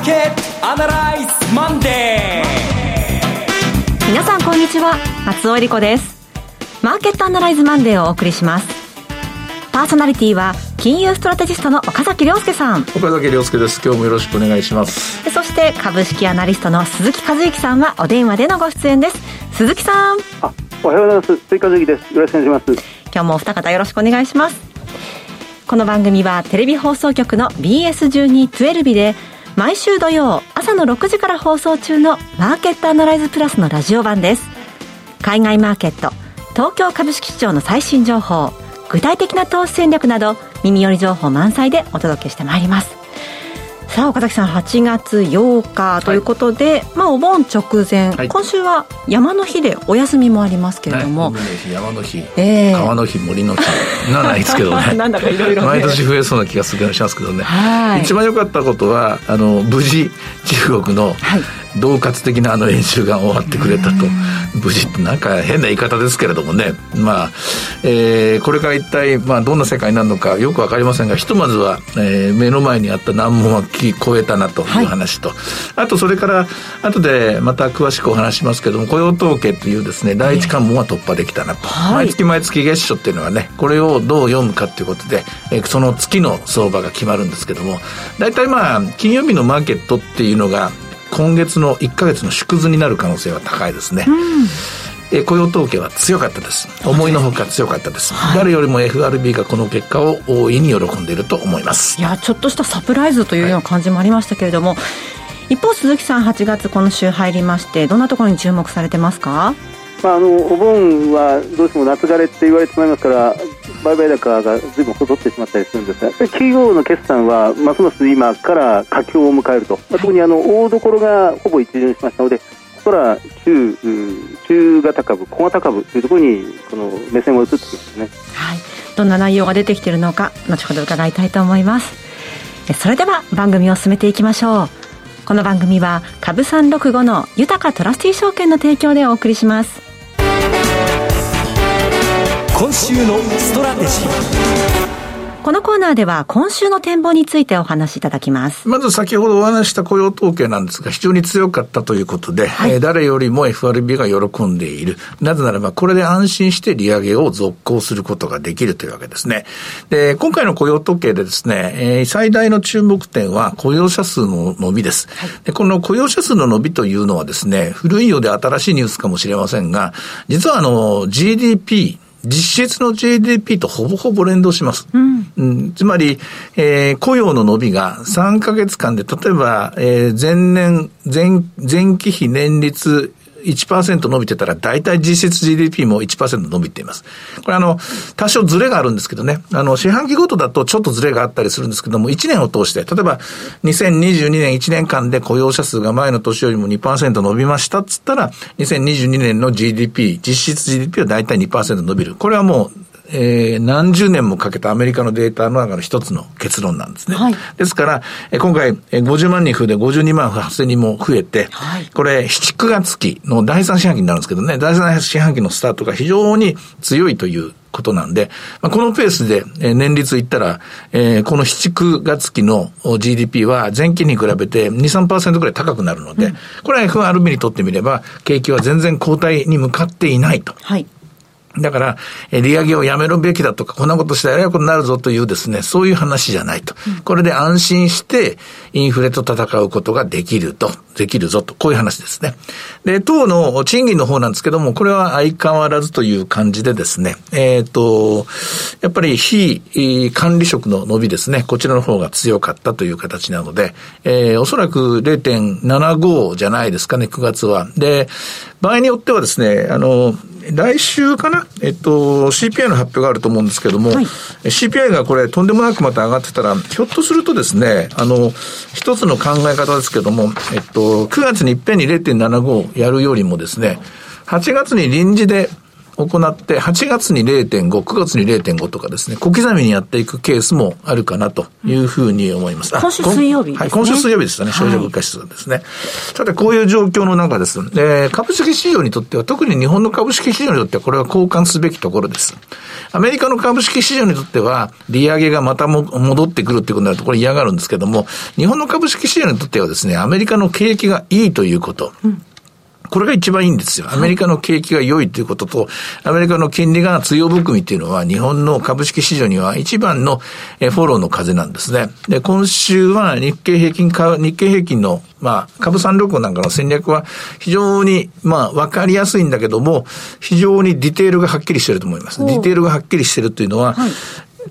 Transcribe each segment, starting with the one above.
マーケットアナライズマンデー。皆さんこんにちは。松尾英里子です。マーケットアナライズマンデーをお送りします。パーソナリティは金融ストラテジストの岡崎良介さん。岡崎良介です。今日もよろしくお願いします。そして株式アナリストの鈴木一之さんはお電話でのご出演です。鈴木さん。あおはようございます。鈴木一之です。よろしくお願いします。今日もお二方よろしくお願いします。この番組はテレビ放送局の BS1212 で毎週土曜朝の6時から放送中のマーケットアナライズプラスのラジオ版です。海外マーケット東京株式市場の最新情報具体的な投資戦略など耳寄り情報満載でお届けしてまいります。さあ岡崎さん8月8日ということで、はい、まあお盆直前、はい、今週は山の日でお休みもありますけれども、ね、山の日、えー、川の日森の日。なないですけどねなんだかいろいろ、毎年増えそうな気がするしますけどね、はい、一番良かったことはあの無事中国の、はい恫喝的なあの演習が終わってくれたと。無事なんか変な言い方ですけれどもね。まあ、えー、これから一体、まあ、どんな世界になるのかよくわかりませんがひとまずは、えー、目の前にあった難問は聞こえたなという話と、はい、あとそれから後でまた詳しくお話しますけども雇用統計というですね第一関門は突破できたなと、はい、毎月毎月月初っていうのはねこれをどう読むかということで、えー、その月の相場が決まるんですけども大体まあ金曜日のマーケットっていうのが今月の1か月の縮図になる可能性は高いですね。うんえ雇用統計は強かったです。思いのほか強かったです。はい、誰よりも FRB がこの結果を大いに喜んでいると思います。いや、ちょっとしたサプライズというような感じもありましたけれども、はい、一方、鈴木さん、8月今週入りまして、どんなところに注目されてますか？まあ、あのお盆はどうしても夏枯れって言われてしまいますから売買高がずいぶん細ってしまったりするんですが企業の決算はますます今から佳境を迎えると、まあ、特にあの大所がほぼ一巡しましたのでここから中中型株、小型株というところにこの目線を移ってきますね、はい、どんな内容が出てきているのか後ほど伺いたいと思います。それでは番組を進めていきましょう。この番組は株365の豊トラスティ証券の提供でお送りします今週のストラテジーこのコーナーでは今週の展望についてお話しいただきます。まず先ほどお話した雇用統計なんですが、非常に強かったということで、はい、えー、誰よりも FRB が喜んでいる。なぜならば、これで安心して利上げを続行することができるというわけですね。で、今回の雇用統計でですね、えー、最大の注目点は雇用者数の伸びです。はい、でこの雇用者数の伸びというのはですね、古いようで新しいニュースかもしれませんが、実はあの、GDP、実質の GDP とほぼほぼ連動します。うん、うん、つまり、えー、雇用の伸びが3ヶ月間で、例えば、えー、前年、前、前期比年率1%伸びてたら、大体実質 GDP も1%伸びています。これあの、多少ずれがあるんですけどね、あの、四半期ごとだとちょっとずれがあったりするんですけども、1年を通して、例えば、2022年1年間で雇用者数が前の年よりも2%伸びましたっつったら、2022年の GDP、実質 GDP は大体2%伸びる。これはもう、えー、何十年もかけたアメリカのデータの中の一つの結論なんですね。はい、ですから、えー、今回、えー、50万人増えて52万8000人も増えて、はい、これ、7、9月期の第三四半期になるんですけどね、第三四半期のスタートが非常に強いということなんで、まあ、このペースで、えー、年率いったら、えー、この7、9月期の GDP は前期に比べて2、3%ぐらい高くなるので、うん、これは FRB にとってみれば、景気は全然後退に向かっていないと。はいだから、利上げをやめるべきだとか、こんなことしたらややことになるぞというですね、そういう話じゃないと。これで安心して、インフレと戦うことができると、できるぞと、こういう話ですね。で、当の賃金の方なんですけども、これは相変わらずという感じでですね、えっ、ー、と、やっぱり非管理職の伸びですね、こちらの方が強かったという形なので、えー、おそらく0.75じゃないですかね、9月は。で、場合によってはですね、あの、来週かなえっと、CPI の発表があると思うんですけども、はい、CPI がこれとんでもなくまた上がってたら、ひょっとするとですね、あの、一つの考え方ですけども、えっと、9月にいっぺんに0.75やるよりもですね、8月に臨時で行って、8月に0.5、9月に0.5とかですね、小刻みにやっていくケースもあるかなというふうに思います。今週水曜日、ね、はい、今週水曜日でしたね、消費者物価指数ですね。はい、さて、こういう状況の中です。えー、株式市場にとっては、特に日本の株式市場にとっては、これは交換すべきところです。アメリカの株式市場にとっては、利上げがまたも戻ってくるっていうことになると、これ嫌がるんですけども、日本の株式市場にとってはですね、アメリカの景気がいいということ。うんこれが一番いいんですよ。アメリカの景気が良いということと、アメリカの金利が強含みっていうのは、日本の株式市場には一番のフォローの風なんですね。で、今週は日経平均か、日経平均の、まあ、株三六なんかの戦略は非常に、まあ、わかりやすいんだけども、非常にディテールがはっきりしてると思います。ディテールがはっきりしてるというのは、はい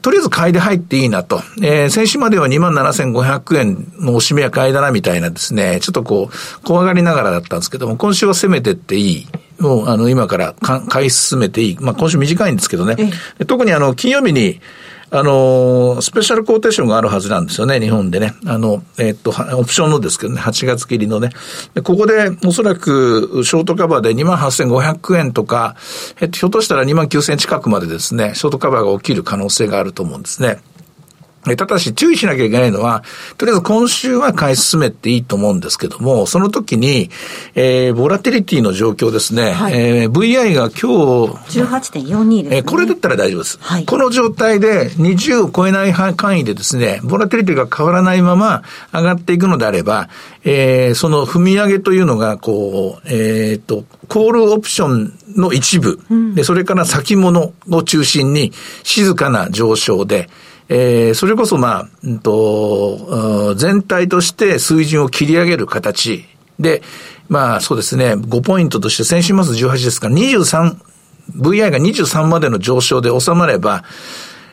とりあえず買いで入っていいなと。えー、先週までは27,500円のおしめや買いだなみたいなですね、ちょっとこう、怖がりながらだったんですけども、今週は攻めてっていい。もう、あの、今から買い進めていい。まあ、今週短いんですけどね。特にあの、金曜日に、あの、スペシャルコーテーションがあるはずなんですよね、日本でね。あの、えっと、オプションのですけどね、8月切りのね。ここでおそらくショートカバーで28,500円とか、えっと、ひょっとしたら29,000円近くまでですね、ショートカバーが起きる可能性があると思うんですね。ただし注意しなきゃいけないのは、とりあえず今週は買い進めていいと思うんですけども、その時に、えー、ボラテリティの状況ですね。はい、えー、VI が今日、18.42です、ね、えー、これだったら大丈夫です。はい、この状態で20を超えない範囲でですね、ボラテリティが変わらないまま上がっていくのであれば、えー、その踏み上げというのが、こう、えっ、ー、と、コールオプションの一部、うん、で、それから先物を中心に静かな上昇で、えー、それこそまあ、うんと、全体として水準を切り上げる形で、まあそうですね、5ポイントとして先週末18ですから23、VI が23までの上昇で収まれば、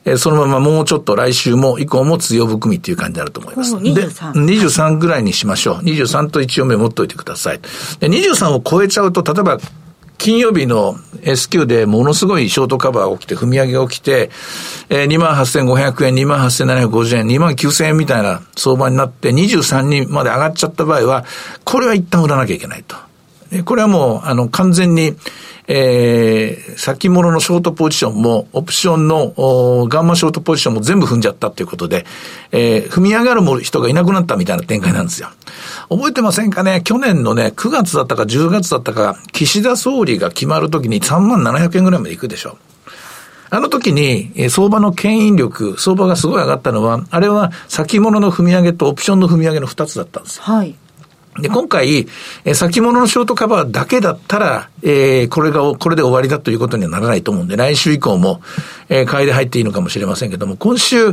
えー、そのままもうちょっと来週も以降も強含みっていう感じになると思います。で、23ぐらいにしましょう。23と1応目持っといてください。で23を超えちゃうと、例えば金曜日の S q でものすごいショートカバーが起きて、踏み上げが起きて、えー、28,500円、28,750円、29,000円みたいな相場になって、23人まで上がっちゃった場合は、これは一旦売らなきゃいけないと。これはもう、あの、完全に、えー、先物のショートポジションも、オプションのガンマショートポジションも全部踏んじゃったということで、えー、踏み上がる人がいなくなったみたいな展開なんですよ。覚えてませんかね？去年のね、9月だったか10月だったか、岸田総理が決まるときに3万700円ぐらいまで行くでしょ。あの時に、え相場の牽引力、相場がすごい上がったのは、あれは先物の踏み上げとオプションの踏み上げの2つだったんですよ。はい。で、今回、え先物のショートカバーだけだったら、えー、これが、これで終わりだということにはならないと思うんで、来週以降も、えー、買いで入っていいのかもしれませんけども、今週、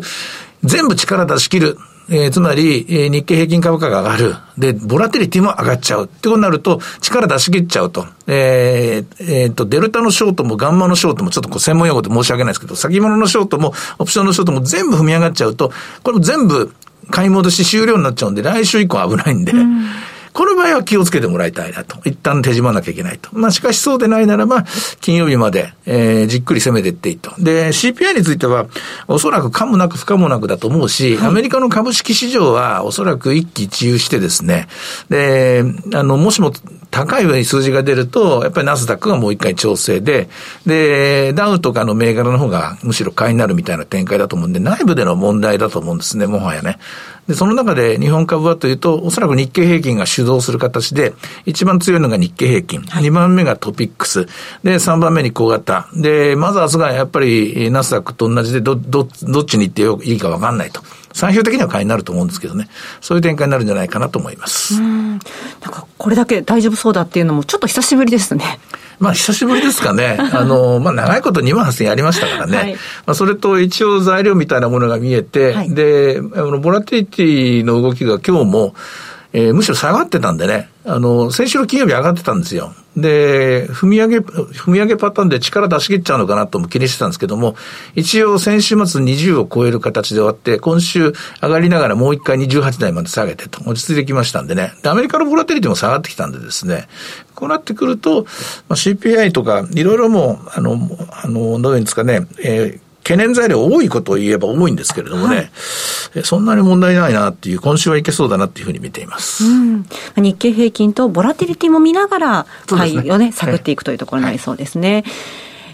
全部力出し切る。えー、つまり、えー、日経平均株価が上がる。で、ボラテリティも上がっちゃう。ってことになると、力出し切っちゃうと。えー、えー、と、デルタのショートもガンマのショートも、ちょっとこう専門用語で申し訳ないですけど、先物のショートも、オプションのショートも全部踏み上がっちゃうと、これも全部買い戻し終了になっちゃうんで、来週以降危ないんで、うんこの場合は気をつけてもらいたいなと。一旦手締まなきゃいけないと。まあしかしそうでないならば、金曜日まで、えー、じっくり攻めていっていいと。で、CPI については、おそらく可もなく不可もなくだと思うし、はい、アメリカの株式市場はおそらく一喜一憂してですね、で、あの、もしも高い上に数字が出ると、やっぱりナスダックがもう一回調整で、で、ダウとかの銘柄の方がむしろ買いになるみたいな展開だと思うんで、内部での問題だと思うんですね、もはやね。で、その中で日本株はというと、おそらく日経平均が主導する形で、一番強いのが日経平均、はい、2番目がトピックス、で、3番目に小型。で、マザーズがやっぱりナスダックと同じで、ど、ど、どっちに行っていいかわかんないと。最終的には買いになると思うんですけどね、そういう展開になるんじゃないかなと思います。なんか、これだけ大丈夫そうだっていうのも、ちょっと久しぶりですね。まあ、久しぶりですかね。あの、まあ、長いこと2万8000円やりましたからね。はい、まあ、それと一応材料みたいなものが見えて、はい、で、あの、ボラティティの動きが今日も、えー、むしろ下がってたんでね、あの、先週の金曜日上がってたんですよ。で、踏み上げ、踏み上げパターンで力出し切っちゃうのかなとも気にしてたんですけども、一応先週末20を超える形で終わって、今週上がりながらもう一回28台まで下げてと、落ち着いてきましたんでね。で、アメリカのボラテリティも下がってきたんでですね、こうなってくると、まあ、CPI とか、いろいろもう、あの、あの、どういうんですかね、えー懸念材料多いことを言えば多いんですけれどもね、はい、そんなに問題ないなっていう、今週はいけそうだなっていうふうに見ています。うん、日経平均とボラティリティも見ながら、買いをね、ね探っていくというところになりそうですね。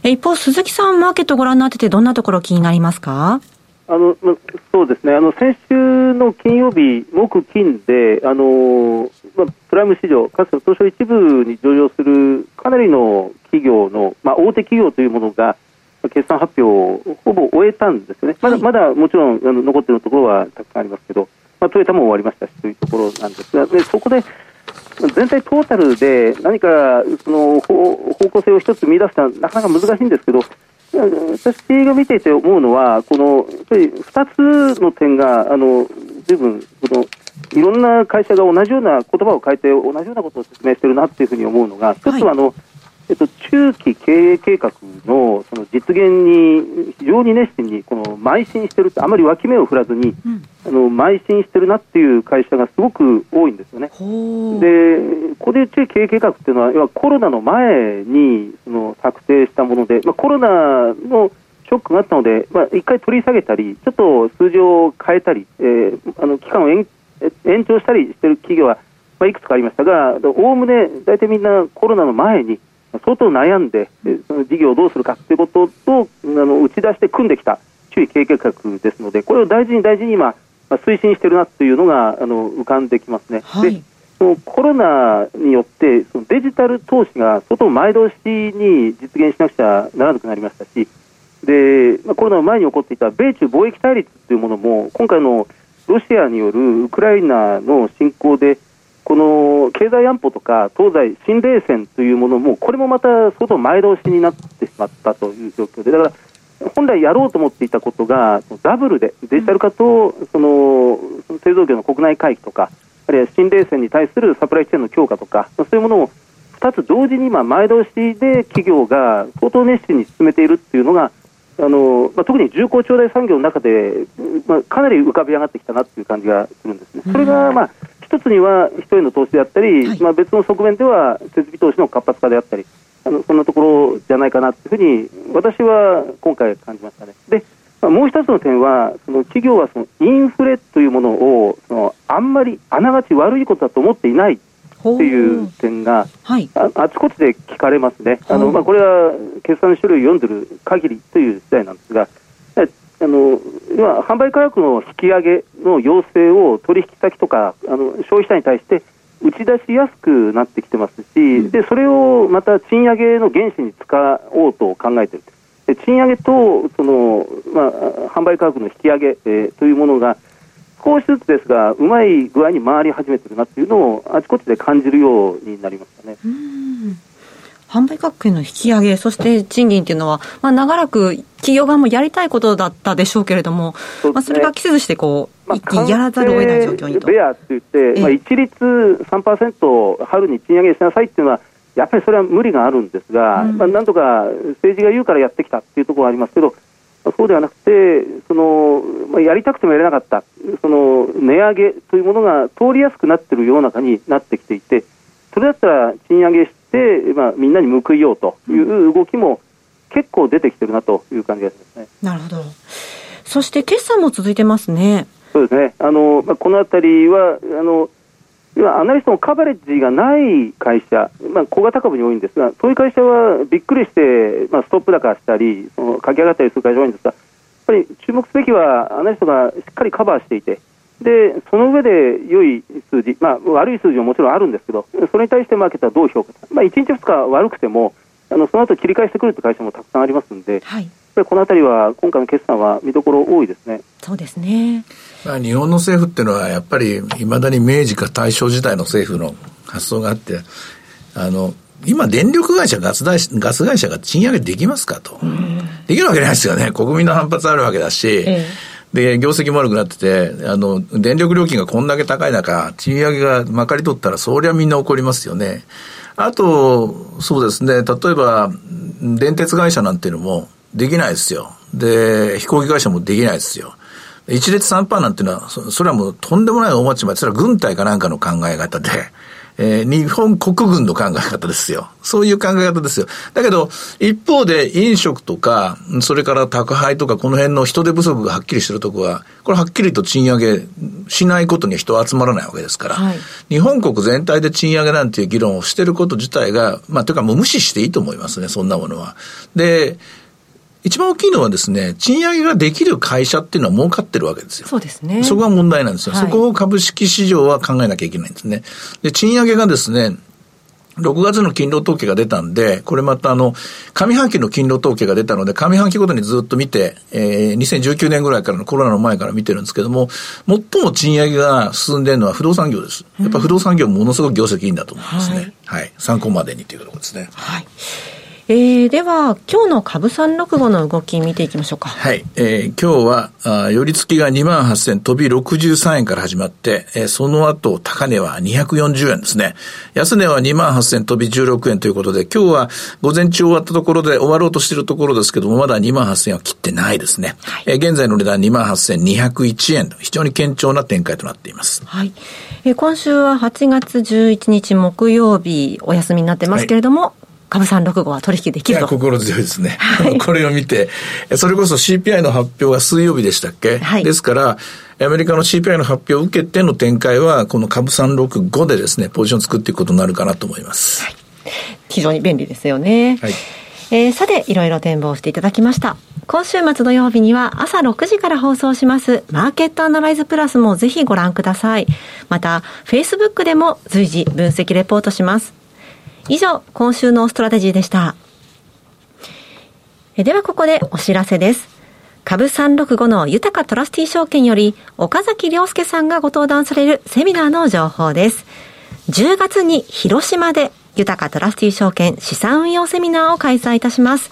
一方、鈴木さん、マーケットご覧になってて、どんなところ気になりますか？あのそうですね。あの先週の金曜日、木、金で、あのまあ、プライム市場、かつて東証一部に上場するかなりの企業の、まあ、大手企業というものが、決算発表をほぼ終えたんですよね、まだまだもちろんあの残っているところはたくさんありますけど、まあ、トヨタも終わりましたしというところなんですが、でそこで全体トータルで何かその方向性を一つ見出すのはなかなか難しいんですけど、私が見ていて思うのは、このやっぱり2つの点が、あのずいぶんこの、いろんな会社が同じような言葉を変えて、同じようなことを説明しているなというふうに思うのが、一つはあの、えっと、中期経営計画のその実現に非常に熱心にこの邁進してるあまり脇目を振らずに、うん、あの邁進してるなっていう会社がすごく多いんですよね。で、ここで中期経営計画っていうのは、要はコロナの前にその策定したもので、まあ、コロナのショックがあったので、まあ、一回取り下げたり、ちょっと数字を変えたり、えー、あの期間を延延長したりしている企業は、まあ、いくつかありましたが、おおむね大体みんなコロナの前に、相当悩んで、その事業をどうするかということとあの打ち出して組んできた注意経営計画ですので、これを大事に大事に今、推進しているなというのがあの浮かんできますね。はい、でそのコロナによってそのデジタル投資が相当前倒しに実現しなくちゃならなくなりましたし、でまあ、コロナの前に起こっていた米中貿易対立というものも、今回のロシアによるウクライナの侵攻で、この経済安保とか東西新冷戦というものも、これもまた相当前倒しになってしまったという状況で、だから本来やろうと思っていたことが、ダブルでデジタル化とその製造業の国内回帰とか、あるいは新冷戦に対するサプライチェーンの強化とか、そういうものを2つ同時に今、前倒しで企業が相当熱心に進めているっていうのが、あのまあ、特に重工長大産業の中で、まあ、かなり浮かび上がってきたなという感じがするんですね。それが、まあ一つには人への投資であったり、はい、まあ、別の側面では設備投資の活発化であったり、あのそんなところじゃないかなというふうに、私は今回感じましたね。でまあ、もう一つの点は、その企業はそのインフレというものをそのあんまりあながち悪いことだと思っていないという点が、はい、ああちこちで聞かれますね。あのまあ、これは決算書類を読んでる限りという時代なんですが、あの今、販売価格の引き上げの要請を取引先とかあの消費者に対して打ち出しやすくなってきてますし、うん、でそれをまた賃上げの原資に使おうと考えている。で賃上げとその、まあ、販売価格の引き上げ、えー、というものが少しずつですがうまい具合に回り始めてるなっていうのをあちこちで感じるようになりましたね。販売価格の引き上げ、そして賃金っていうのは、まあ、長らく企業側もやりたいことだったでしょうけれども、そ、ね,、まあ、それが期せずしてこう、まあ、一気にやらざるを得ない状況に。と。ベアって言って、まあ、一律3%春に賃上げしなさいっていうのは、やっぱりそれは無理があるんですが、うん、まあ、なんとか政治が言うからやってきたっていうところがありますけど、そうではなくて、そのまあ、やりたくてもやれなかった、その値上げというものが通りやすくなっている世の中になってきていて、それだったら賃上げして、まあ、みんなに報いようという動きも結構出てきてるなという感じがしますね。なるほど。そして決算も続いてますね。そうですね。あの、まあ、このあたりは、あの、今、アナリストのカバレッジがない会社、まあ、小型株に多いんですが、そういう会社はびっくりして、まあ、ストップ高したり、その駆け上がったりする会社が多いんですが、やっぱり注目すべきは、アナリストがしっかりカバーしていて、でその上で良い数字、まあ、悪い数字ももちろんあるんですけど、それに対してマーケットはどう評価まあ、1日、2日悪くても、あのその後切り返してくるという会社もたくさんありますので、はい、このあたりは今回の決算は見どころ多いですね。そうですね。まあ、日本の政府っていうのは、やっぱりいまだに明治か大正時代の政府の発想があって、あの、今、電力会社、ガス会ガス会社が賃上げできますかと。できるわけないですよね。国民の反発あるわけだし、ええ、で、業績も悪くなってて、あの、電力料金がこんだけ高い中、賃上げがまかり取ったら、そりゃみんな怒りますよね。あと、そうですね、例えば、電鉄会社なんていうのもできないですよ。で、飛行機会社もできないですよ。一列三パーなんていうのは、それはもうとんでもない大間違い。それは軍隊かなんかの考え方で、えー、日本国軍の考え方ですよ。そういう考え方ですよ。だけど、一方で飲食とか、それから宅配とか、この辺の人手不足がはっきりしてるとこは、これはっきりと賃上げしないことに人は集まらないわけですから、はい、日本国全体で賃上げなんていう議論をしてること自体が、まあ、というかもう無視していいと思いますね、そんなものは。で、一番大きいのはですね、賃上げができる会社っていうのは儲かってるわけですよ。そうですね。そこが問題なんですよ。はい、そこを株式市場は考えなきゃいけないんですね。で、賃上げがですね、6月の勤労統計が出たんで、これまたあの、上半期の勤労統計が出たので、上半期ごとにずっと見て、えー、2019年ぐらいからのコロナの前から見てるんですけども、最も賃上げが進んでるのは不動産業です。やっぱ不動産業ものすごく業績いいんだと思いますね。はい、はい。参考までにというところですね。はい。えー、では、今日の株365の動き見ていきましょうか。はい。えー、今日は、あ寄り付きが2万8000飛び63円から始まって、えー、その後、高値は240円ですね。安値は2万8000飛び16円ということで、今日は午前中終わったところで終わろうとしているところですけども、まだ2万8000円は切ってないですね。はい、えー、現在の値段2万8201円と、非常に堅調な展開となっています。はい。えー、今週は8月11日木曜日、お休みになってますけれども、はい株三六五は取引できると。心強いですね。はい、これを見て、それこそ CPI の発表が水曜日でしたっけ、はい、ですから、アメリカの CPI の発表を受けての展開は、この株365でですね、ポジション作っていくことになるかなと思います。はい、非常に便利ですよね。はい。えー、さて、いろいろ展望していただきました。今週末土曜日には朝6時から放送しますマーケットアナライズプラスもぜひご覧ください。また、Facebook でも随時分析レポートします。以上、今週のストラテジーでした。ではここでお知らせです。株365の豊かトラスティ証券より岡崎良介さんがご登壇されるセミナーの情報です。10月に広島で豊かトラスティ証券資産運用セミナーを開催いたします。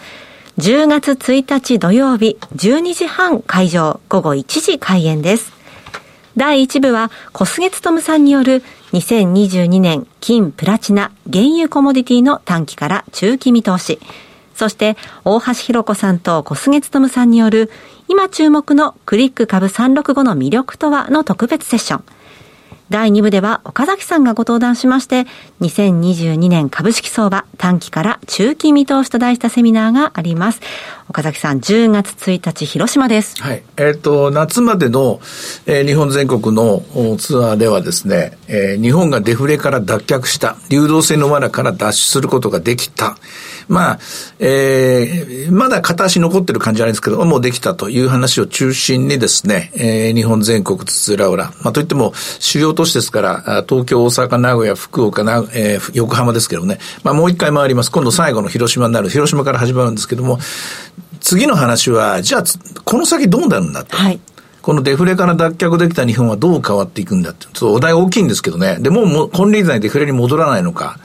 10月1日土曜日12時半会場午後1時開演です。第1部は小菅勤さんによる2022年金プラチナ原油コモディティの短期から中期見通し。そして、大橋弘子さんと小菅勤さんによる、今注目のクリック株365の魅力とはの特別セッション。第2部では岡崎さんがご登壇しまして、2022年株式相場短期から中期見通しと題したセミナーがあります。岡崎さん、10月1日、広島です。はい。えっ、ー、と、夏までの、えー、日本全国のツアーではですね、えー、日本がデフレから脱却した、流動性の罠から脱出することができた。まあ、えー、まだ片足残ってる感じじゃないですけど、もうできたという話を中心にですね、えー、日本全国津々浦々、まあといっても主要都市ですから、東京、大阪、名古屋、福岡、なえー、横浜ですけどね、まあもう一回回ります。今度最後の広島になる、広島から始まるんですけども、次の話は、じゃあ、この先どうなるんだと。はい。このデフレから脱却できた日本はどう変わっていくんだって。ちょっとお題大きいんですけどね。で、ももう金利材デフレに戻らないのか。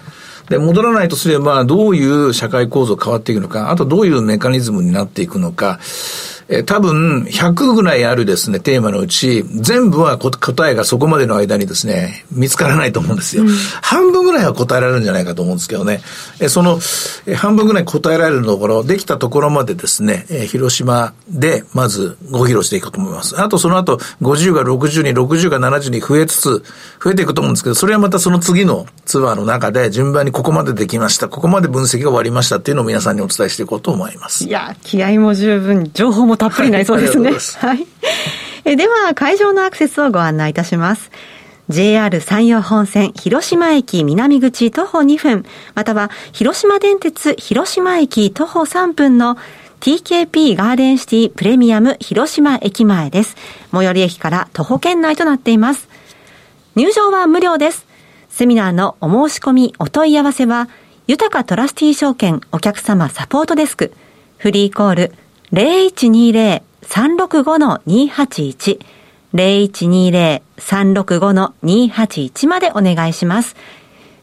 で、戻らないとすれば、どういう社会構造変わっていくのか、あとどういうメカニズムになっていくのか、え多分100ぐらいあるですね、テーマのうち、全部は答えがそこまでの間にですね、見つからないと思うんですよ。うん、半分ぐらいは答えられるんじゃないかと思うんですけどね。えその、え半分ぐらい答えられるところ、できたところまでですね、え広島でまずご披露していくと思います。あとその後、50が60に、60が70に増えつつ、増えていくと思うんですけど、それはまたその次のツアーの中で順番にここまでできました、ここまで分析が終わりましたっていうのを皆さんにお伝えしていこうと思います。いや、気合も十分、情報もたっぷりなりそうですね。はい。えでは、会場のアクセスをご案内いたします。JR 山陽本線広島駅南口徒歩2分、または広島電鉄広島駅徒歩3分の TKP ガーデンシティプレミアム広島駅前です。最寄り駅から徒歩圏内となっています。入場は無料です。セミナーのお申し込み、お問い合わせは、豊かトラスティー証券お客様サポートデスク、フリーコール0120-365-281 0120-365-281までお願いします。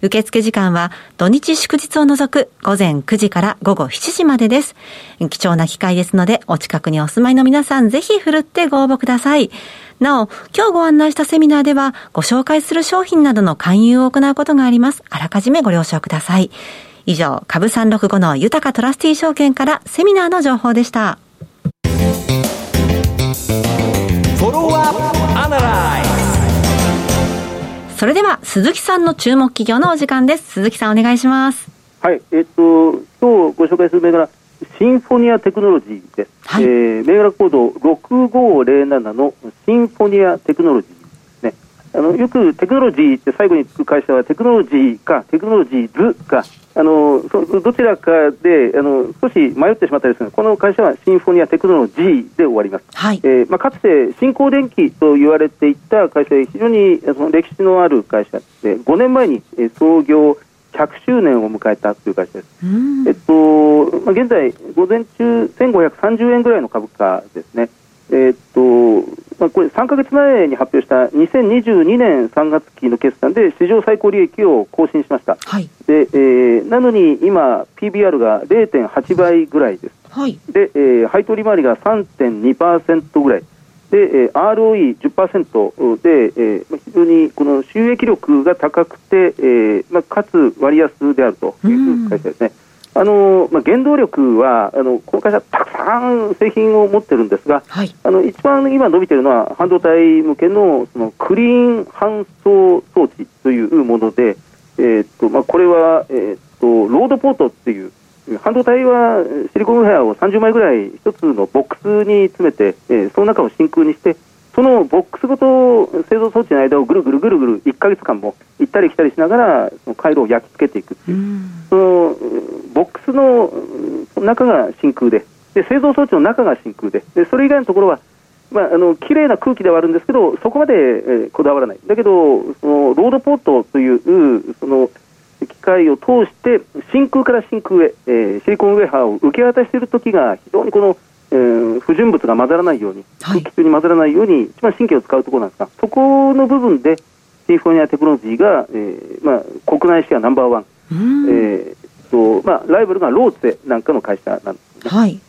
受付時間は土日祝日を除く午前9時から午後7時までです。貴重な機会ですので、お近くにお住まいの皆さんぜひ振るってご応募ください。なお、今日ご案内したセミナーでは、ご紹介する商品などの勧誘を行うことがあります。あらかじめご了承ください。以上、株365の豊かトラスティー証券からセミナーの情報でした。それでは、鈴木さんの注目企業のお時間です。鈴木さんお願いします。はい、えっと、今日ご紹介する銘柄、シンフォニアテクノロジーです。はい、えー、銘柄コード6507のシンフォニアテクノロジー。あのよくテクノロジーって最後につく会社はテクノロジーかテクノロジーズか。あのどちらかであの少し迷ってしまったりするこの会社はシンフォニアテクノロジーで終わります、はい。えーまあ、かつて新興電機と言われていた会社で非常にその歴史のある会社で5年前に創業100周年を迎えたという会社です、えっとまあ、現在、午前中1530円ぐらいの株価ですね。えっとまあ、これ3か月前に発表した2022年3月期の決算で史上最高利益を更新しました、はい、でえー、なのに今、PBR が0.8倍ぐらいです、はい、でえー、配当利回りが3.2%ぐらい、で、えー、ROE10% で、えー、非常にこの収益力が高くて、えーまあ、かつ割安であるという会社ですね。あのまあ、原動力はあのこの会社、たくさん製品を持ってるんですが、はい、あの一番今伸びているのは半導体向けのそのクリーン搬送装置というもので、えー、っとまあ、これは、えー、っとロードポートっていう半導体はシリコンウェアを30枚ぐらい一つのボックスに詰めて、えー、その中を真空にしてそのボックスごと製造装置の間をぐるぐるぐるぐる1か月間も行ったり来たりしながらその回路を焼き付けていくっていう、そのボックスの中が真空でで製造装置の中が真空ででそれ以外のところはまあ、あの綺麗な空気ではあるんですけどそこまで、えー、こだわらない。だけどそのロードポートというその機械を通して真空から真空へ、えー、シリコンウェハーを受け渡している時が非常にこの、えー、不純物が混ざらないように、空気中に混ざらないように一番神経を使うところなんですがそこの部分でシンフォニアテクノロジーが、えーまあ、国内シェアナンバーワン、えーとまあ、ライバルがローツェなんかの会社なんです、ね、はい。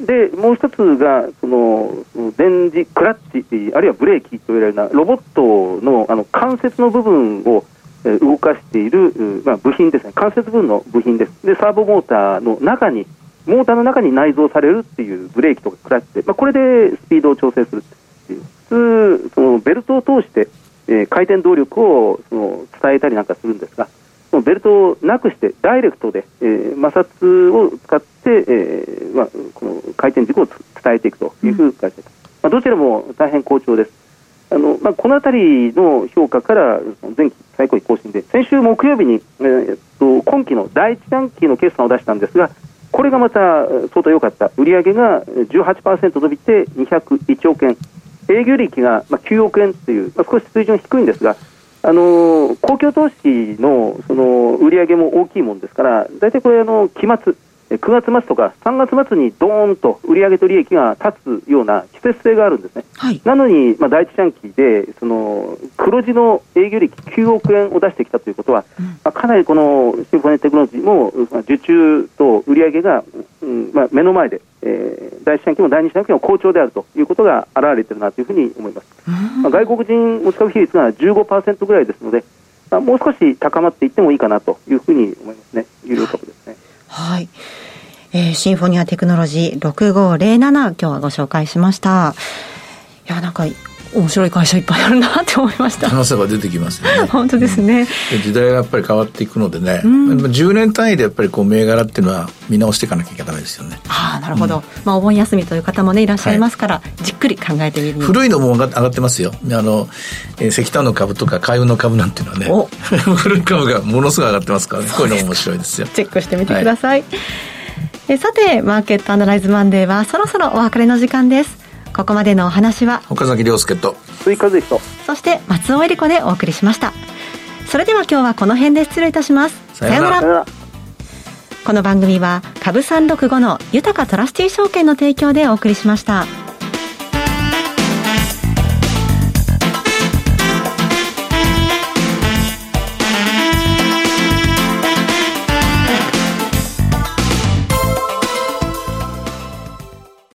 でもう一つがその電磁クラッチあるいはブレーキといわれるようなロボットのあの関節の部分を動かしている、まあ、部品ですね、関節部分の部品です。で、サーボモーターの中に、モーターの中に内蔵されるっていうブレーキとかクラッチで、まあ、これでスピードを調整するっていう。普通、そのベルトを通して、えー、回転動力をその伝えたりなんかするんですが、そのベルトをなくして、ダイレクトで、えー、摩擦を使って、えーまあ、この回転軸を伝えていくという会社です。まあ、どちらも大変好調です。あのまあ、この辺りの評価から前期最高位更新で先週木曜日に、えー、っと今期の第一半期の決算を出したんですがこれがまた相当良かった。売り上げが18%伸びて201億円。営業利益が9億円という、まあ、少し水準低いんですがあの公共投資のその売上も大きいもんですから大体これあの期末9月末とか3月末にどーんと売上と利益が立つような季節性があるんですね、はい、なのに、まあ、第一四半期でその黒字の営業利益9億円を出してきたということは、うん、まあ、かなりこのシンフォニーテクノロジーも受注と売上が、うんまあ、目の前で、えー、第一四半期も第二四半期も好調であるということが表れているなというふうに思います、うん、まあ、外国人持ち株比率が15%ぐらいですので、まあ、もう少し高まっていってもいいかなというふうに思いますね、有料株ですね。はい。はいえー、シンフォニアテクノロジー6507今日はご紹介しました。いや、なんか面白い会社いっぱいあるなって思いました。話せば出てきますよね。本当ですね、うん、時代がやっぱり変わっていくのでね、うん、10年単位でやっぱりこう銘柄っていうのは見直していかなきゃいけないですよね。ああなるほど、うん、まあお盆休みという方もねいらっしゃいますから、はい、じっくり考えてみる。古いのも上がってますよ。あの、えー、石炭の株とか海運の株なんていうのはね古い株がものすごい上がってますからね。こういうのも面白いですよ。チェックしてみてください、はい、えさてマーケットアナライズマンデーはそろそろお別れの時間ですここまでのお話は？岡崎亮介と。追加でと。そして松尾恵理子でお送りしました。それでは今日はこの辺で失礼いたします。さようなら。この番組は株三六五の豊かトラスティ証券の提供でお送りしました。